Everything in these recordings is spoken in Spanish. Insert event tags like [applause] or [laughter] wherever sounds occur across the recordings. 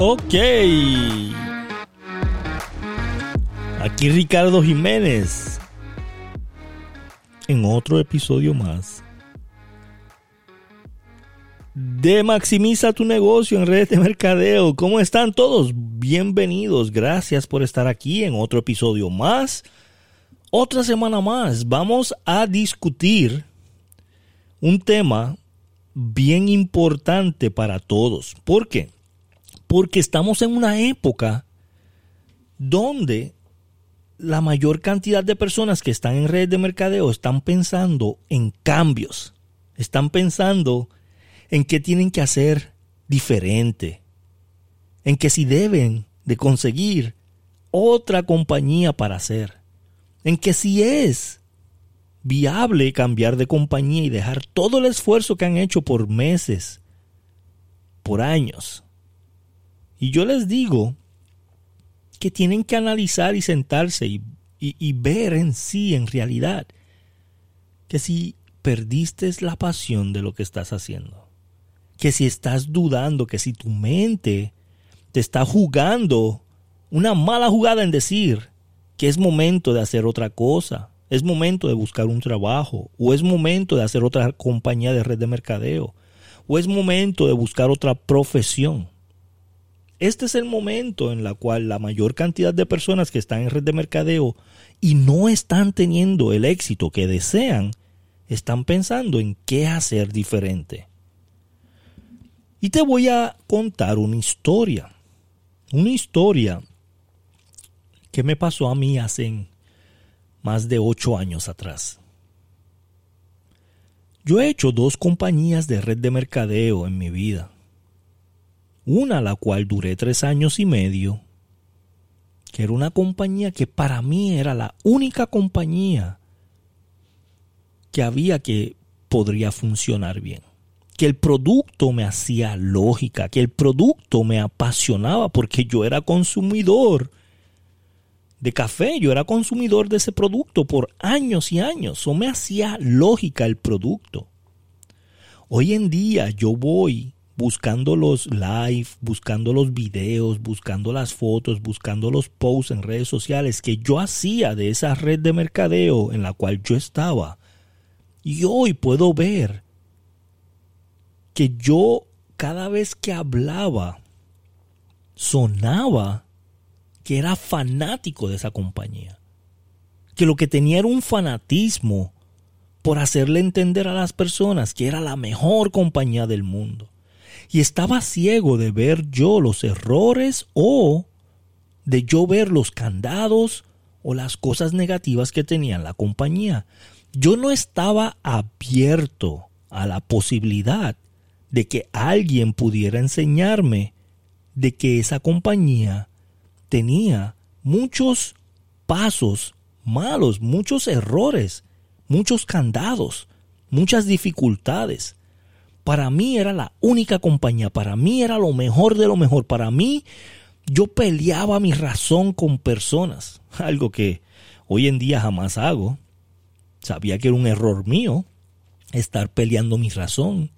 Ok. Aquí Ricardo Jiménez. En otro episodio más. De Maximiza tu negocio en redes de mercadeo. ¿Cómo están todos? Bienvenidos. Gracias por estar aquí en otro episodio más. Otra semana más. Vamos a discutir un tema bien importante para todos. ¿Por qué? Porque estamos en una época donde la mayor cantidad de personas que están en redes de mercadeo están pensando en cambios. Están pensando en qué tienen que hacer diferente. En que si deben de conseguir otra compañía para hacer. En que si es viable cambiar de compañía y dejar todo el esfuerzo que han hecho por meses, por años. Y yo les digo que tienen que analizar y sentarse y, y, ver en sí, en realidad, que si perdiste la pasión de lo que estás haciendo, que si estás dudando, que si tu mente te está jugando una mala jugada en decir que es momento de hacer otra cosa, es momento de buscar un trabajo, o es momento de hacer otra compañía de red de mercadeo, o es momento de buscar otra profesión. Este es el momento en el cual la mayor cantidad de personas que están en red de mercadeo y no están teniendo el éxito que desean, están pensando en qué hacer diferente. Y te voy a contar una historia. Una historia que me pasó a mí hace más de ocho años atrás. Yo he hecho dos compañías de red de mercadeo en mi vida. Una la cual duré tres años y medio, que era una compañía que para mí era la única compañía que había que podría funcionar bien. Que el producto me hacía lógica, que el producto me apasionaba porque yo era consumidor de café. Yo era consumidor de ese producto por años y años. O me hacía lógica el producto. Hoy en día yo voy buscando los live, buscando los videos, buscando las fotos, buscando los posts en redes sociales que yo hacía de esa red de mercadeo en la cual yo estaba. Y hoy puedo ver que yo cada vez que hablaba sonaba que era fanático de esa compañía. Que lo que tenía era un fanatismo por hacerle entender a las personas que era la mejor compañía del mundo. Y estaba ciego de ver yo los errores o de yo ver los candados o las cosas negativas que tenía la compañía. Yo no estaba abierto a la posibilidad de que alguien pudiera enseñarme de que esa compañía tenía muchos pasos malos, muchos errores, muchos candados, muchas dificultades. Para mí era la única compañía, para mí era lo mejor de lo mejor, para mí yo peleaba mi razón con personas, [laughs] algo que hoy en día jamás hago. Sabía que era un error mío estar peleando mi razón,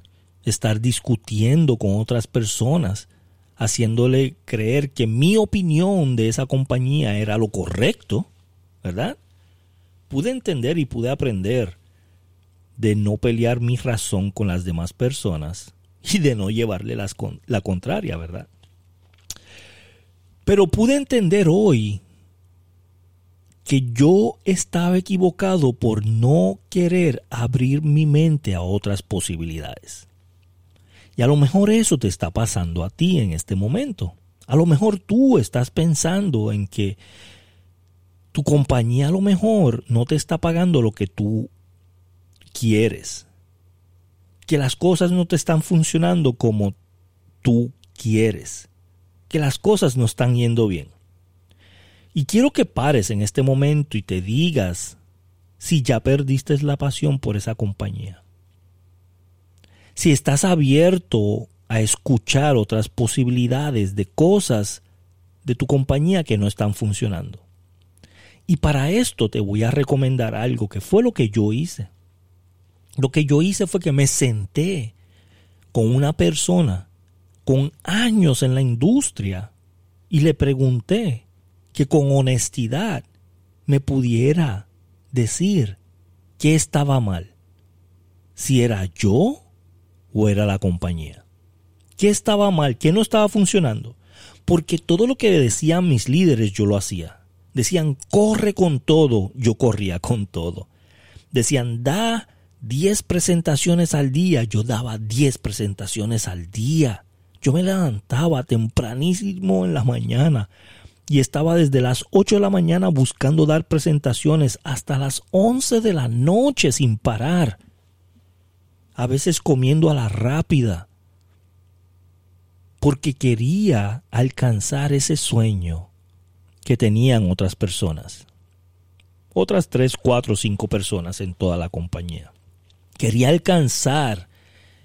estar discutiendo con otras personas, haciéndole creer que mi opinión de esa compañía era lo correcto, ¿verdad? Pude entender y pude aprender de no pelear mi razón con las demás personas y de no llevarle las, la contraria, ¿verdad? Pero pude entender hoy que yo estaba equivocado por no querer abrir mi mente a otras posibilidades. Y a lo mejor eso te está pasando a ti en este momento. A lo mejor tú estás pensando en que tu compañía a lo mejor no te está pagando lo que tú quieres. Que las cosas no te están funcionando como tú quieres. Que las cosas no están yendo bien. Y quiero que pares en este momento y te digas si ya perdiste la pasión por esa compañía si estás abierto a escuchar otras posibilidades de cosas de tu compañía que no están funcionando. Y para esto te voy a recomendar algo que fue lo que yo hice. Lo que yo hice fue que me senté con una persona con años en la industria y le pregunté que con honestidad me pudiera decir qué estaba mal, si era yo o era la compañía. ¿Qué estaba mal? ¿Qué no estaba funcionando? Porque todo lo que decían mis líderes yo lo hacía. Decían, corre con todo, yo corría con todo. Decían, da 10 presentaciones al día, yo daba 10 presentaciones al día. Yo me levantaba tempranísimo en la mañana y estaba desde las 8 de la mañana buscando dar presentaciones hasta las 11 de la noche sin parar. A veces comiendo a la rápida porque quería alcanzar ese sueño que tenían otras personas. Otras tres, cuatro, cinco personas en toda la compañía. Quería alcanzar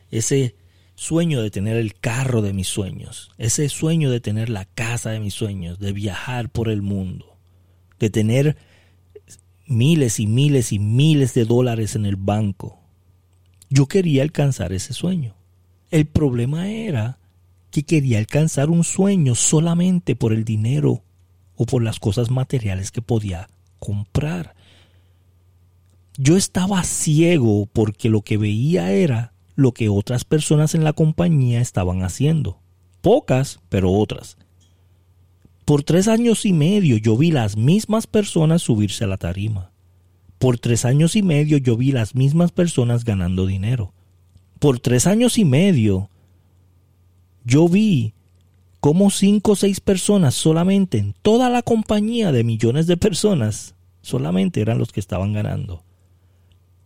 ese sueño de tener el carro de mis sueños, ese sueño de tener la casa de mis sueños, de viajar por el mundo, de tener miles y miles y miles de dólares en el banco. Yo quería alcanzar ese sueño. El problema era que quería alcanzar un sueño solamente por el dinero o por las cosas materiales que podía comprar. Yo estaba ciego porque lo que veía era lo que otras personas en la compañía estaban haciendo. Pocas, pero otras. Por tres años y medio yo vi las mismas personas subirse a la tarima. Por tres años y medio yo vi las mismas personas ganando dinero. Por tres años y medio yo vi cómo cinco o seis personas solamente en toda la compañía de millones de personas solamente eran los que estaban ganando.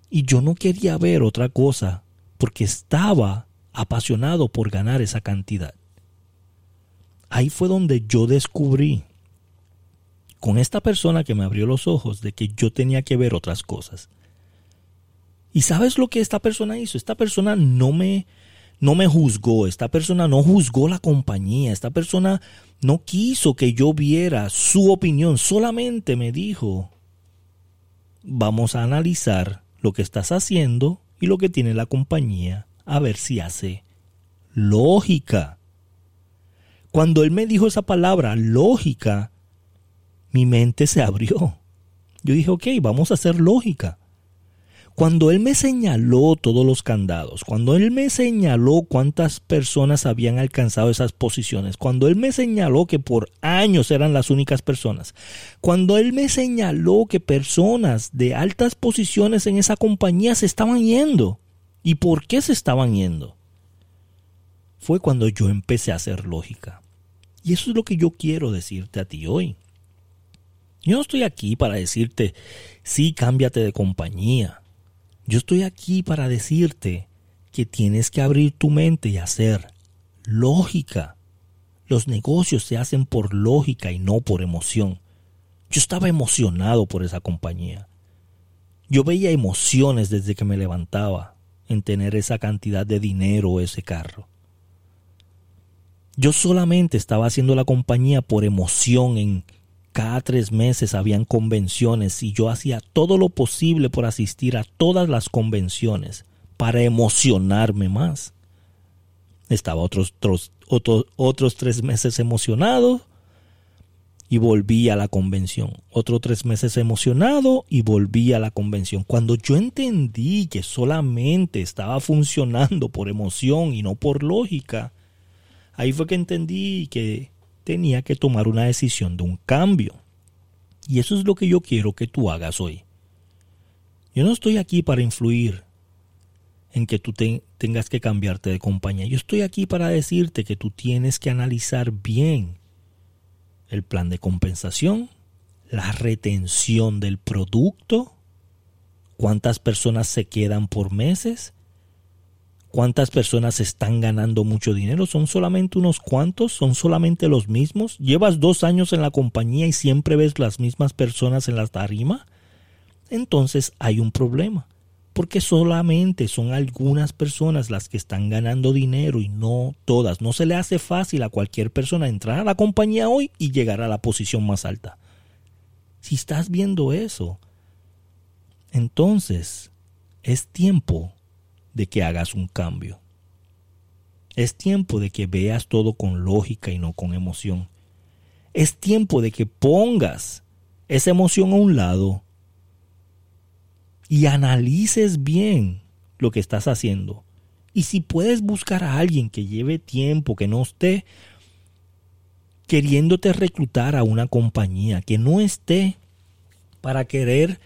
Y yo no quería ver otra cosa porque estaba apasionado por ganar esa cantidad. Ahí fue donde yo descubrí con esta persona que me abrió los ojos de que yo tenía que ver otras cosas. ¿Y sabes lo que esta persona hizo? Esta persona no me no me juzgó, esta persona no juzgó la compañía, esta persona no quiso que yo viera su opinión, solamente me dijo, vamos a analizar lo que estás haciendo y lo que tiene la compañía, a ver si hace lógica. Cuando él me dijo esa palabra, lógica, mi mente se abrió. Yo dije, ok, vamos a hacer lógica. Cuando Él me señaló todos los candados, cuando Él me señaló cuántas personas habían alcanzado esas posiciones, cuando Él me señaló que por años eran las únicas personas, cuando Él me señaló que personas de altas posiciones en esa compañía se estaban yendo, ¿y por qué se estaban yendo? Fue cuando yo empecé a hacer lógica. Y eso es lo que yo quiero decirte a ti hoy. Yo no estoy aquí para decirte, sí, cámbiate de compañía. Yo estoy aquí para decirte que tienes que abrir tu mente y hacer lógica. Los negocios se hacen por lógica y no por emoción. Yo estaba emocionado por esa compañía. Yo veía emociones desde que me levantaba en tener esa cantidad de dinero o ese carro. Yo solamente estaba haciendo la compañía por emoción en cada tres meses habían convenciones y yo hacía todo lo posible por asistir a todas las convenciones para emocionarme más. Estaba otros, otros, otros, tres meses emocionado y volví a la convención. Otros tres meses emocionado y volví a la convención. Cuando yo entendí que solamente estaba funcionando por emoción y no por lógica, ahí fue que entendí que tenía que tomar una decisión de un cambio. Y eso es lo que yo quiero que tú hagas hoy. Yo no estoy aquí para influir en que tú tengas que cambiarte de compañía. Yo estoy aquí para decirte que tú tienes que analizar bien el plan de compensación, la retención del producto, cuántas personas se quedan por meses, ¿Cuántas personas están ganando mucho dinero? ¿Son solamente unos cuantos? ¿Son solamente los mismos? ¿Llevas dos años en la compañía y siempre ves las mismas personas en la tarima? Entonces hay un problema, porque solamente son algunas personas las que están ganando dinero y no todas. No se le hace fácil a cualquier persona entrar a la compañía hoy y llegar a la posición más alta. Si estás viendo eso, entonces es tiempo de que hagas un cambio. Es tiempo de que veas todo con lógica y no con emoción. Es tiempo de que pongas esa emoción a un lado y analices bien lo que estás haciendo. Y si puedes buscar a alguien que lleve tiempo, que no esté queriéndote reclutar a una compañía, que no esté para querer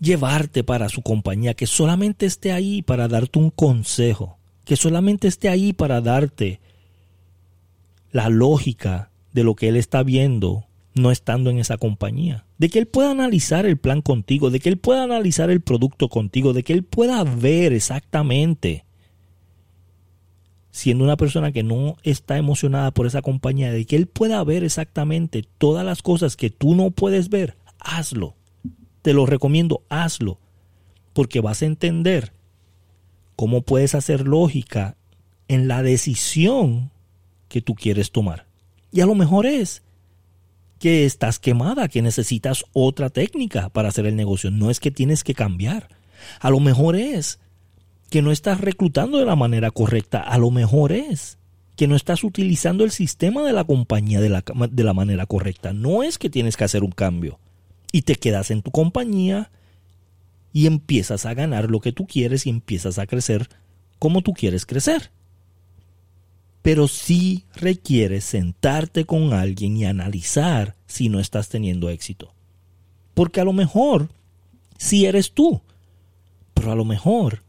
llevarte para su compañía, que solamente esté ahí para darte un consejo, que solamente esté ahí para darte la lógica de lo que él está viendo no estando en esa compañía, de que él pueda analizar el plan contigo, de que él pueda analizar el producto contigo, de que él pueda ver exactamente, siendo una persona que no está emocionada por esa compañía, de que él pueda ver exactamente todas las cosas que tú no puedes ver, hazlo. Te lo recomiendo, hazlo, porque vas a entender cómo puedes hacer lógica en la decisión que tú quieres tomar. Y a lo mejor es que estás quemada, que necesitas otra técnica para hacer el negocio. No es que tienes que cambiar. A lo mejor es que no estás reclutando de la manera correcta. A lo mejor es que no estás utilizando el sistema de la compañía de la, de la manera correcta. No es que tienes que hacer un cambio y te quedas en tu compañía y empiezas a ganar lo que tú quieres y empiezas a crecer como tú quieres crecer. Pero sí requieres sentarte con alguien y analizar si no estás teniendo éxito. Porque a lo mejor sí eres tú, pero a lo mejor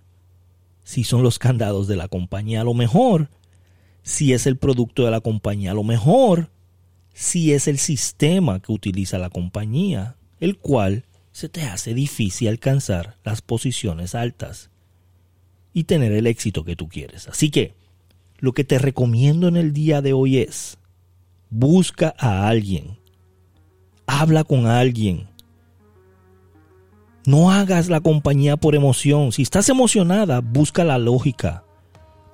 si son los candados de la compañía, a lo mejor si es el producto de la compañía, a lo mejor si es el sistema que utiliza la compañía, el cual se te hace difícil alcanzar las posiciones altas y tener el éxito que tú quieres. Así que lo que te recomiendo en el día de hoy es, busca a alguien, habla con alguien. No hagas la compañía por emoción. Si estás emocionada, busca la lógica.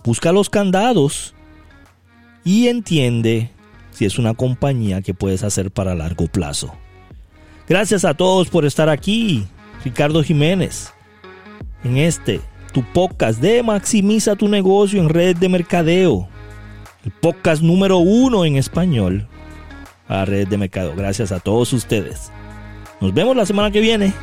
Busca los candados y entiende si es una compañía que puedes hacer para largo plazo. Gracias a todos por estar aquí. Ricardo Jiménez. En este, tu podcast de Maximiza tu negocio en redes de mercadeo. El podcast número uno en español a redes de mercado. Gracias a todos ustedes. Nos vemos la semana que viene.